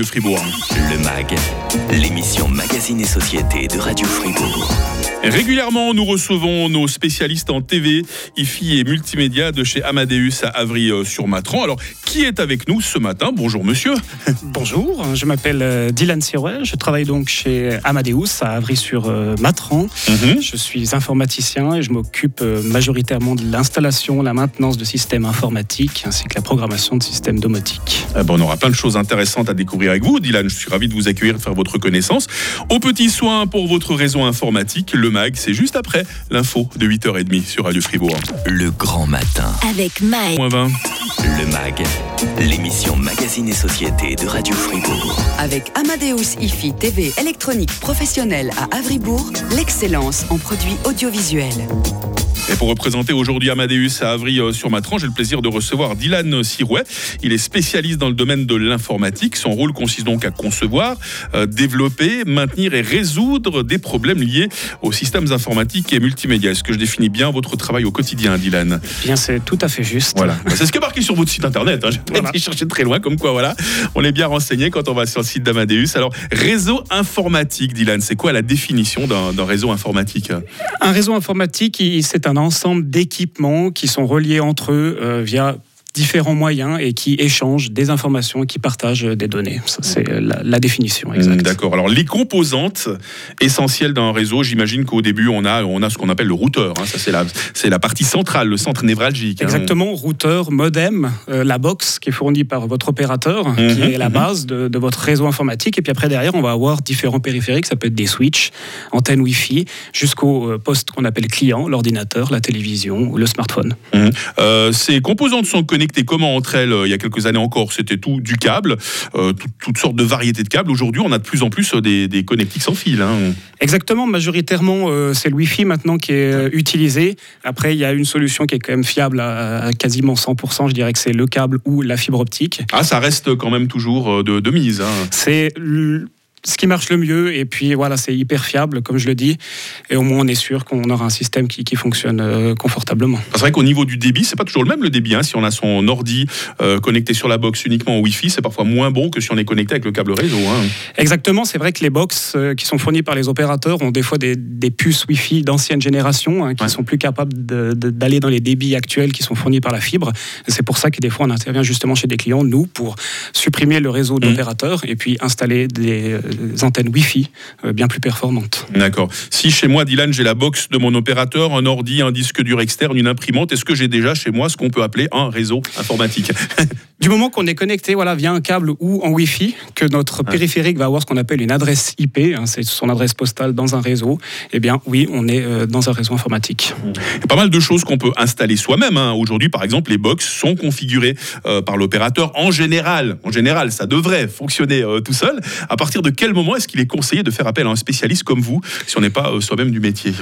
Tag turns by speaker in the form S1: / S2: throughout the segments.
S1: de Fribourg.
S2: Le MAG, l'émission Magazine et Société de Radio Fribourg.
S1: Régulièrement, nous recevons nos spécialistes en TV, IFI et multimédia de chez Amadeus à Avry-sur-Matran. Alors, qui est avec nous ce matin? Bonjour monsieur.
S3: Bonjour, je m'appelle euh, Dylan Sirouet, je travaille donc chez Amadeus à Avry-sur-Matran.
S1: Mhm.
S3: Je suis informaticien et je m'occupe euh, majoritairement de l'installation, la maintenance de systèmes informatiques ainsi que la programmation de systèmes domotiques.
S1: Eh ben, on aura plein de choses intéressantes à découvrir avec vous. Dylan, je suis ravi de vous accueillir, de faire votre connaissance. Au petit soin pour votre réseau informatique, le MAG, c'est juste après l'info de 8h30 sur Radio Fribourg.
S2: Le grand matin.
S4: Avec Mike.
S1: Moins 20.
S2: Le MAG, l'émission Magazine et Société de Radio Fribourg.
S5: Avec Amadeus IFI TV électronique professionnelle à Avribourg, l'excellence en produits audiovisuels.
S1: Et pour représenter aujourd'hui Amadeus à Avry-sur-Matran, j'ai le plaisir de recevoir Dylan Sirouet. Il est spécialiste dans le domaine de l'informatique. Son rôle consiste donc à concevoir, euh, développer, maintenir et résoudre des problèmes liés aux systèmes informatiques et multimédia. Est-ce que je définis bien votre travail au quotidien, Dylan?
S3: Eh Bien, c'est tout à fait juste.
S1: Voilà. Bah, C'est ce qui est marqué sur votre site internet. Hein. J'ai pas
S3: Voilà.
S1: été chercher très loin, comme quoi, voilà. On est bien renseigné quand on va sur le site d'Amadeus. Alors, réseau informatique, Dylan, c'est quoi la définition d'un réseau informatique?
S3: Un réseau informatique, c'est un ensemble d'équipements qui sont reliés entre eux euh, via différents moyens et qui échangent des informations et qui partagent des données. Ça, c'est la, la définition exacte.
S1: Hmm, D'accord. Alors les composantes essentielles d'un réseau, j'imagine qu'au début on a on a ce qu'on appelle le routeur. hein. Ça c'est la c'est la partie centrale, le centre névralgique. hein.
S3: Exactement, routeur, modem, euh, la box qui est fournie par votre opérateur, qui
S1: Mhm,
S3: est la
S1: mhm.
S3: base de, de votre réseau informatique. Et puis après, derrière, on va avoir différents périphériques. Ça peut être des switches, antennes Wi-Fi, jusqu'au euh, poste qu'on appelle client, l'ordinateur, la télévision ou le smartphone.
S1: Euh, ces composantes sont connectées comment entre elles euh, Il y a quelques années encore, c'était tout du câble, euh, tout- toutes sortes de variétés de câbles. Aujourd'hui, on a de plus en plus euh, des, des connectiques sans fil. hein.
S3: Exactement, majoritairement, euh, c'est le Wi-Fi maintenant qui est euh, utilisé. Après, il y a une solution qui est quand même fiable à, à quasiment 100%. Je dirais que c'est le câble ou la fibre optique.
S1: Ah, ça reste quand même toujours de, de mise. hein.
S3: C'est ce qui marche le mieux et puis voilà, c'est hyper fiable, comme je le dis. Et au moins, on est sûr qu'on aura un système qui, qui fonctionne euh, confortablement.
S1: C'est vrai qu'au niveau du débit, c'est pas toujours le même le débit. hein. Si on a son ordi euh, connecté sur la box uniquement au Wi-Fi, c'est parfois moins bon que si on est connecté avec le câble réseau. hein.
S3: Exactement, c'est vrai que les box euh, qui sont fournies par les opérateurs ont des fois des, des puces Wi-Fi d'ancienne génération hein, qui
S1: Ouais.
S3: sont plus capables d'aller dans les débits actuels qui sont fournis par la fibre. C'est pour ça que des fois on intervient justement chez des clients, nous, pour supprimer le réseau
S1: Mhm.
S3: d'opérateurs et puis installer des, antennes Wi-Fi euh, bien plus performantes.
S1: D'accord. Si chez moi, Dylan, j'ai la box de mon opérateur, un ordi, un disque dur externe, une imprimante, est-ce que j'ai déjà chez moi ce qu'on peut appeler un réseau informatique?
S3: Du moment qu'on est connecté voilà, via un câble ou en Wi-Fi, que notre périphérique va avoir ce qu'on appelle une adresse IP, hein, c'est son adresse postale dans un réseau, eh bien oui, on est euh, dans un réseau informatique.
S1: Il y a pas mal de choses qu'on peut installer soi-même. hein. Aujourd'hui, par exemple, les box sont configurées euh, par l'opérateur en général. En général, ça devrait fonctionner euh, tout seul. À partir de quel moment est-ce qu'il est conseillé de faire appel à un spécialiste comme vous si on n'est pas soi-même du métier?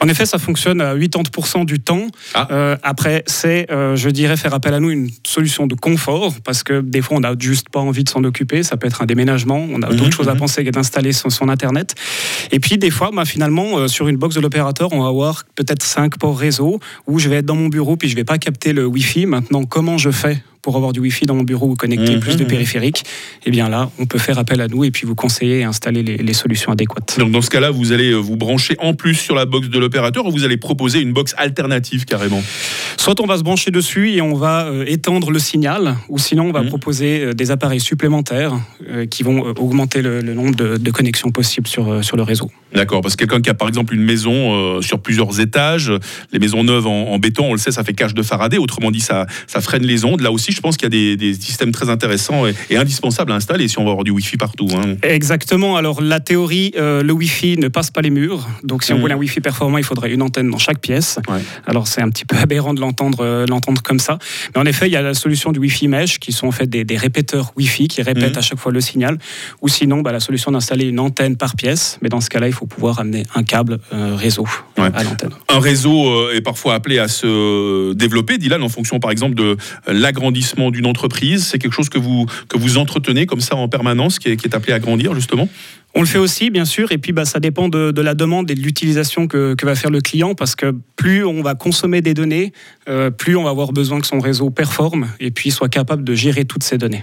S3: En effet, ça fonctionne à 80% du temps.
S1: Ah.
S3: Euh, après, c'est, euh, je dirais, faire appel à nous une solution de confort, parce que des fois, on n'a juste pas envie de s'en occuper. Ça peut être un déménagement, on a
S1: Mhm,
S3: d'autres choses à
S1: mhm.
S3: penser que d'installer son, son Internet. Et puis, des fois, bah, finalement, euh, sur une box de l'opérateur, on va avoir peut-être 5 ports réseau, où je vais être dans mon bureau, puis je vais pas capter le Wi-Fi. Maintenant, comment je fais pour avoir du Wi-Fi dans mon bureau ou connecter
S1: Mhm,
S3: plus de périphériques Eh bien là, on peut faire appel à nous et puis vous conseiller et installer les- les solutions adéquates.
S1: Donc dans ce cas-là, vous allez euh, vous brancher en plus sur la box de l'opérateur ou vous allez proposer une box alternative carrément?
S3: Soit on va se brancher dessus et on va euh, étendre le signal, ou sinon on va
S1: Mhm.
S3: proposer euh, des appareils supplémentaires euh, qui vont augmenter le, le nombre de, de connexions possibles sur, sur le réseau.
S1: D'accord, parce que quelqu'un qui a par exemple une maison sur plusieurs étages, les maisons neuves en, en béton, on le sait, ça fait cage de Faraday, autrement dit, ça, ça freine les ondes. Là aussi, je pense qu'il y a des, des systèmes très intéressants et, et indispensables à installer si on va avoir du Wi-Fi partout. hein.
S3: Exactement. Alors la théorie, euh, le Wi-Fi ne passe pas les murs. Donc si on
S1: Mhm.
S3: voulait un Wi-Fi performant, il faudrait une antenne dans chaque pièce.
S1: Ouais.
S3: Alors c'est un petit peu aberrant de l'entendre, euh, l'entendre comme ça. Mais en effet, il y a la solution du Wi-Fi mesh, qui sont en fait des, des répéteurs Wi-Fi qui répètent
S1: Mhm.
S3: à chaque fois le signal. Ou sinon, bah, la solution d'installer une antenne par pièce. Mais dans ce cas-là, il faut pouvoir amener un câble euh, réseau
S1: Ouais.
S3: à l'antenne.
S1: Un réseau euh, est parfois appelé à se développer, Dylan, en fonction par exemple de euh, d'une entreprise. C'est quelque chose que vous, que vous entretenez comme ça en permanence, qui est appelé à grandir justement
S3: On le fait aussi, bien sûr, et puis bah, ça dépend de, la demande et de l'utilisation que, va faire le client, parce que plus on va consommer des données, euh, plus on va avoir besoin que son réseau performe et puis soit capable de gérer toutes ces données.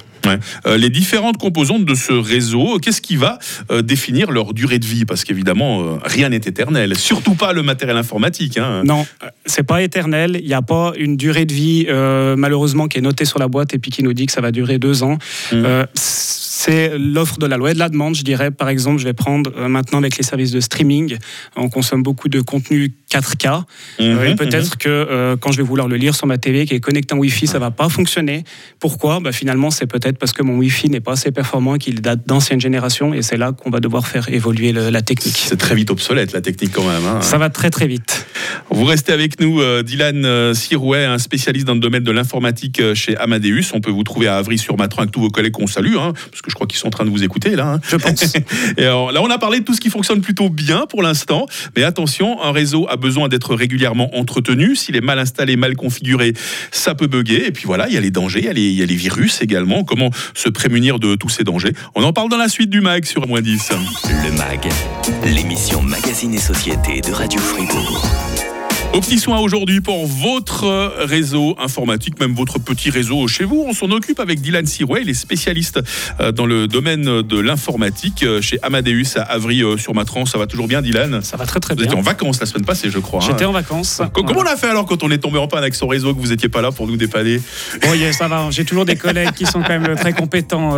S1: Euh, les différentes composantes de ce réseau, qu'est-ce qui va euh, définir leur durée de vie? Parce qu'évidemment, rien n'est éternel, surtout pas le matériel informatique. Hein.
S3: Non, c'est pas éternel. Il n'y a pas une durée de vie, malheureusement, qui est notée sur la boîte et puis qui nous dit que ça va durer deux ans. Mmh c'est l'offre de la loi et de la demande, je dirais. Par exemple, je vais prendre euh, maintenant avec les services de streaming, on consomme beaucoup de contenu 4K. Mhm, euh, peut-être mhm. que euh, quand je vais vouloir le lire sur ma TV qui est connectée en Wi-Fi, ça va pas fonctionner. Pourquoi? Bah, Finalement, c'est peut-être parce que mon Wi-Fi n'est pas assez performant, qu'il date d'ancienne génération, et c'est là qu'on va devoir faire évoluer la technique.
S1: C'est très vite obsolète, la technique quand même. Hein.
S3: Ça va très très vite.
S1: Vous restez avec nous, Dylan Sirouet, un spécialiste dans le domaine de l'informatique chez Amadeus. On peut vous trouver à Avry-sur-Matran avec tous vos collègues qu'on salue, hein, parce que je crois qu'ils sont en train de vous écouter là. Hein.
S3: Je pense.
S1: Et là, on a parlé de tout ce qui fonctionne plutôt bien pour l'instant, mais attention, un réseau a besoin d'être régulièrement entretenu. S'il est mal installé, mal configuré, ça peut bugger. Et puis voilà, il y a les dangers, il y a les, virus également. Comment se prémunir de tous ces dangers? On en parle dans la suite du MAG sur moins 10.
S2: Le MAG, l'émission Magazine et Société de Radio Fribourg.
S1: Au petit soin aujourd'hui pour votre réseau informatique, même votre petit réseau chez vous. On s'en occupe avec Dylan Sirouet, il est spécialiste euh, dans le domaine de l'informatique euh, chez Amadeus à Avry-sur-Matran. Euh, ça va toujours bien, Dylan?
S3: Ça va très très bien.
S1: Vous étiez en vacances la semaine passée, je crois.
S3: Hein. J'étais en vacances.
S1: Comment on a fait alors quand on est tombé en panne avec son réseau, que vous n'étiez pas là pour nous dépanner?
S3: Oui, ça va. J'ai toujours des collègues qui sont quand même très compétents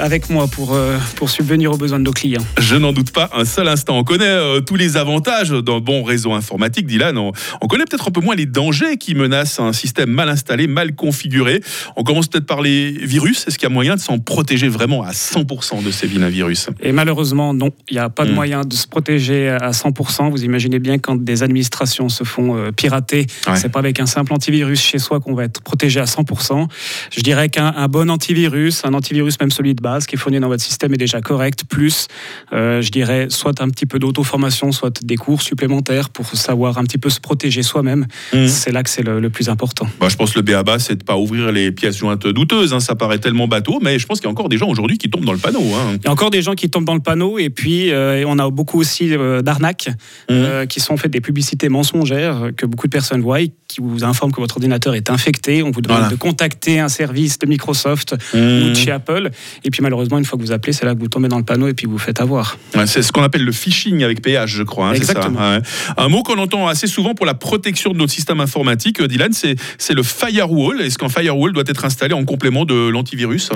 S3: avec moi pour, pour subvenir aux besoins de nos clients.
S1: Je n'en doute pas un seul instant. On connaît tous les avantages d'un bon réseau informatique, Dylan. On connaît peut-être un peu moins les dangers qui menacent un système mal installé, mal configuré. On commence peut-être par les virus. Est-ce qu'il y a moyen de s'en protéger vraiment à 100% de ces virus?
S3: Et malheureusement, non. Il n'y a pas de hmm. moyen de se protéger à 100%. Vous imaginez bien quand des administrations se font euh, pirater, ce c'est pas avec un simple antivirus chez soi qu'on va être protégé à 100%. Je dirais qu'un bon antivirus, un antivirus même celui de base qui est fourni dans votre système est déjà correct. Plus, euh, je dirais, soit un petit peu d'auto-formation, soit des cours supplémentaires pour savoir un petit peu se protéger soi-même. Mmh. C'est là que c'est le, plus important.
S1: Bah, je pense que le BABA, c'est de pas ouvrir les pièces jointes douteuses. Hein. Ça paraît tellement bateau, mais je pense qu'il y a encore des gens aujourd'hui qui tombent dans le panneau. Hein.
S3: Il y a encore des gens qui tombent dans le panneau, et puis euh, on a beaucoup aussi euh, d'arnaques mmh. euh, qui sont faites des publicités mensongères que beaucoup de personnes voient, qui vous informent que votre ordinateur est infecté. On vous demande de contacter un service de Microsoft mmh. ou de chez Apple. Et puis malheureusement, une fois que vous appelez, c'est là que vous tombez dans le panneau et puis vous faites avoir.
S1: c'est ce qu'on appelle le phishing avec PH, je crois. Hein,
S3: Exactement.
S1: Un mot qu'on entend assez souvent pour la protection de notre système informatique, euh, Dylan, c'est le firewall. Est-ce qu'un firewall doit être installé en complément de l'antivirus?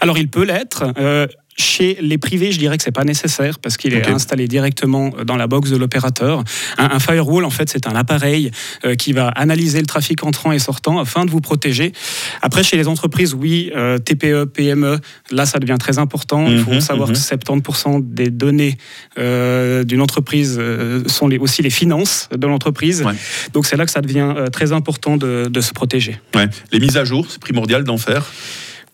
S3: Alors, il peut l'être. Euh, chez les privés, je dirais que c'est pas nécessaire parce qu'il est installé directement dans la box de l'opérateur. Un, firewall, en fait, c'est un appareil euh, qui va analyser le trafic entrant et sortant afin de vous protéger. Après, chez les entreprises, oui, euh, TPE, PME, là, ça devient très important. Il faut mhm, savoir mhm. que 70% des données euh, d'une entreprise sont les, aussi les finances de l'entreprise. Donc, c'est là que ça devient très important de, de se protéger.
S1: Ouais. Les mises à jour, c'est primordial d'en faire.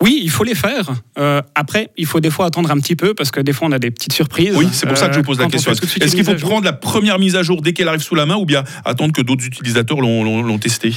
S3: Oui, il faut les faire. Euh, après, il faut des fois attendre un petit peu parce que des fois on a des petites surprises.
S1: Oui, c'est pour ça que je vous pose la euh, question. Est-ce qu'il faut prendre la première mise à jour dès qu'elle arrive sous la main ou bien attendre que d'autres utilisateurs l'ont testé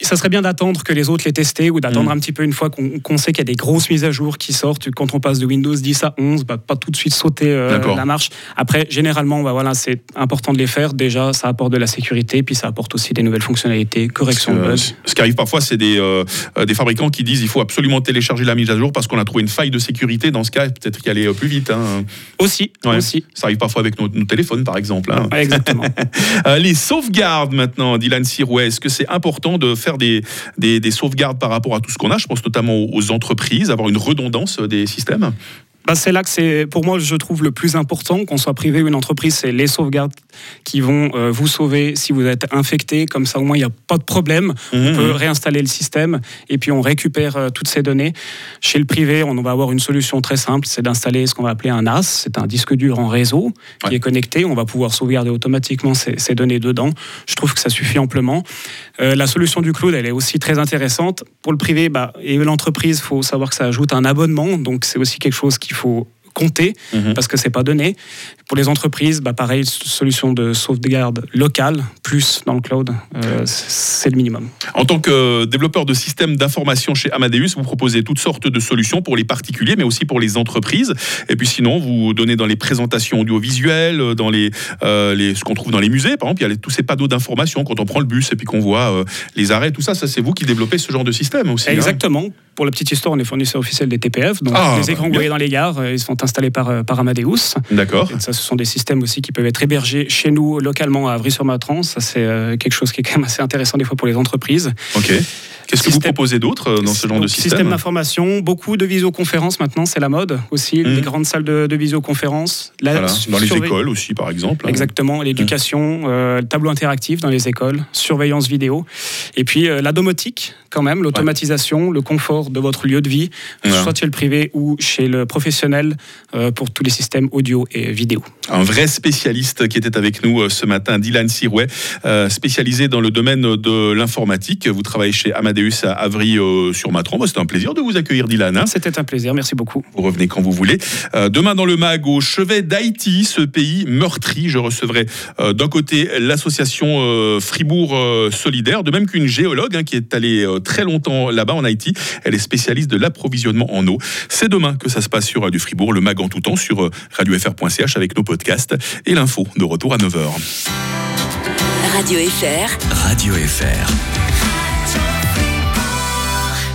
S3: ça serait bien d'attendre que les autres les testé ou d'attendre mm. un petit peu une fois qu'on sait qu'il y a des grosses mises à jour qui sortent. Quand on passe de Windows 10 à 11, bah, pas tout de suite sauter euh, la marche. Après, généralement, bah, voilà, c'est important de les faire. Déjà, ça apporte de la sécurité, puis ça apporte aussi des nouvelles fonctionnalités, correction de bugs.
S1: Ce qui arrive parfois, c'est des, euh, des fabricants qui disent il faut absolument télécharger la mise à jour parce qu'on a trouvé une faille de sécurité. Dans ce cas, peut-être qu'elle est plus vite. Hein.
S3: Aussi, aussi.
S1: Ça arrive parfois avec nos, téléphones, par exemple. Hein.
S3: exactement.
S1: Euh, les sauvegardes maintenant, Dylan Sirouet, est-ce que c'est important de faire des, des, sauvegardes par rapport à tout ce qu'on a. Je pense notamment aux entreprises, avoir une redondance des systèmes.
S3: Bah, c'est là que c'est, pour moi, je trouve le plus important, qu'on soit privé ou une entreprise, c'est les sauvegardes qui vont euh, vous sauver si vous êtes infecté. Comme ça, au moins, il n'y a pas de problème. On mmh, peut mmh. réinstaller le système et puis on récupère euh, toutes ces données. Chez le privé, on va avoir une solution très simple, c'est d'installer ce qu'on va appeler un NAS. C'est un disque dur en réseau qui est connecté. On va pouvoir sauvegarder automatiquement ces, ces, données dedans. Je trouve que ça suffit amplement. Euh, la solution du cloud, elle est aussi très intéressante. Pour le privé bah, et l'entreprise, il faut savoir que ça ajoute un abonnement. Donc, c'est aussi quelque chose qui faut compter
S1: Mhm.
S3: parce que c'est pas donné. Pour les entreprises, bah pareil, solution de sauvegarde locale plus dans le cloud, euh, c'est le minimum.
S1: En tant que développeur de systèmes d'information chez Amadeus, vous proposez toutes sortes de solutions pour les particuliers, mais aussi pour les entreprises. Et puis sinon, vous donnez dans les présentations audiovisuelles, dans les, euh, les ce qu'on trouve dans les musées, par exemple, il y a tous ces panneaux d'information quand on prend le bus et puis qu'on voit euh, les arrêts, tout ça. Ça, c'est vous qui développez ce genre de système aussi. hein
S3: Exactement. Pour la petite histoire, on est fournisseur officiel des TPF. Donc
S1: Ah,
S3: les écrans que vous
S1: bien.
S3: voyez dans les gares, euh, ils sont installés par, euh, par Amadeus.
S1: D'accord.
S3: Ça, ce sont des systèmes aussi qui peuvent être hébergés chez nous, localement, à Avry-sur-Matran. Ça, c'est euh, quelque chose qui est quand même assez intéressant des fois pour les entreprises.
S1: Ok. Qu'est-ce que vous
S3: Système-
S1: proposez d'autre euh, dans ce genre de
S3: Donc,
S1: système
S3: d'information, beaucoup de visioconférences maintenant, c'est la mode aussi.
S1: Mhm.
S3: Les grandes salles de, de visioconférence. La
S1: Voilà. Dans les écoles aussi, par exemple.
S3: Exactement, l'éducation, euh, le tableau interactif dans les écoles, surveillance vidéo, et puis euh, la domotique quand même, l'automatisation, le confort de votre lieu de vie,
S1: Voilà.
S3: soit chez le privé ou chez le professionnel, euh, pour tous les systèmes audio et vidéo.
S1: Un vrai spécialiste qui était avec nous euh, ce matin, Dylan Sirouet, euh, spécialisé dans le domaine de l'informatique. Vous travaillez chez Amadeus à Avry-sur-Matron. Bah, C'était un plaisir de vous accueillir, Dylan. hein.
S3: C'était un plaisir, merci beaucoup.
S1: Vous revenez quand vous voulez. Euh, demain dans le MAG, au chevet d'Haïti, ce pays meurtri, je recevrai euh, d'un côté l'association euh, Fribourg euh, Solidaire, de même qu'une géologue hein, qui est allée euh, très longtemps là-bas en Haïti. Elle est spécialiste de l'approvisionnement en eau. C'est demain que ça se passe sur Radio Fribourg, le MAG en tout temps sur euh, radiofr.ch avec nos podcasts et l'info de retour à 9h.
S5: Radio FR.
S2: Radio FR.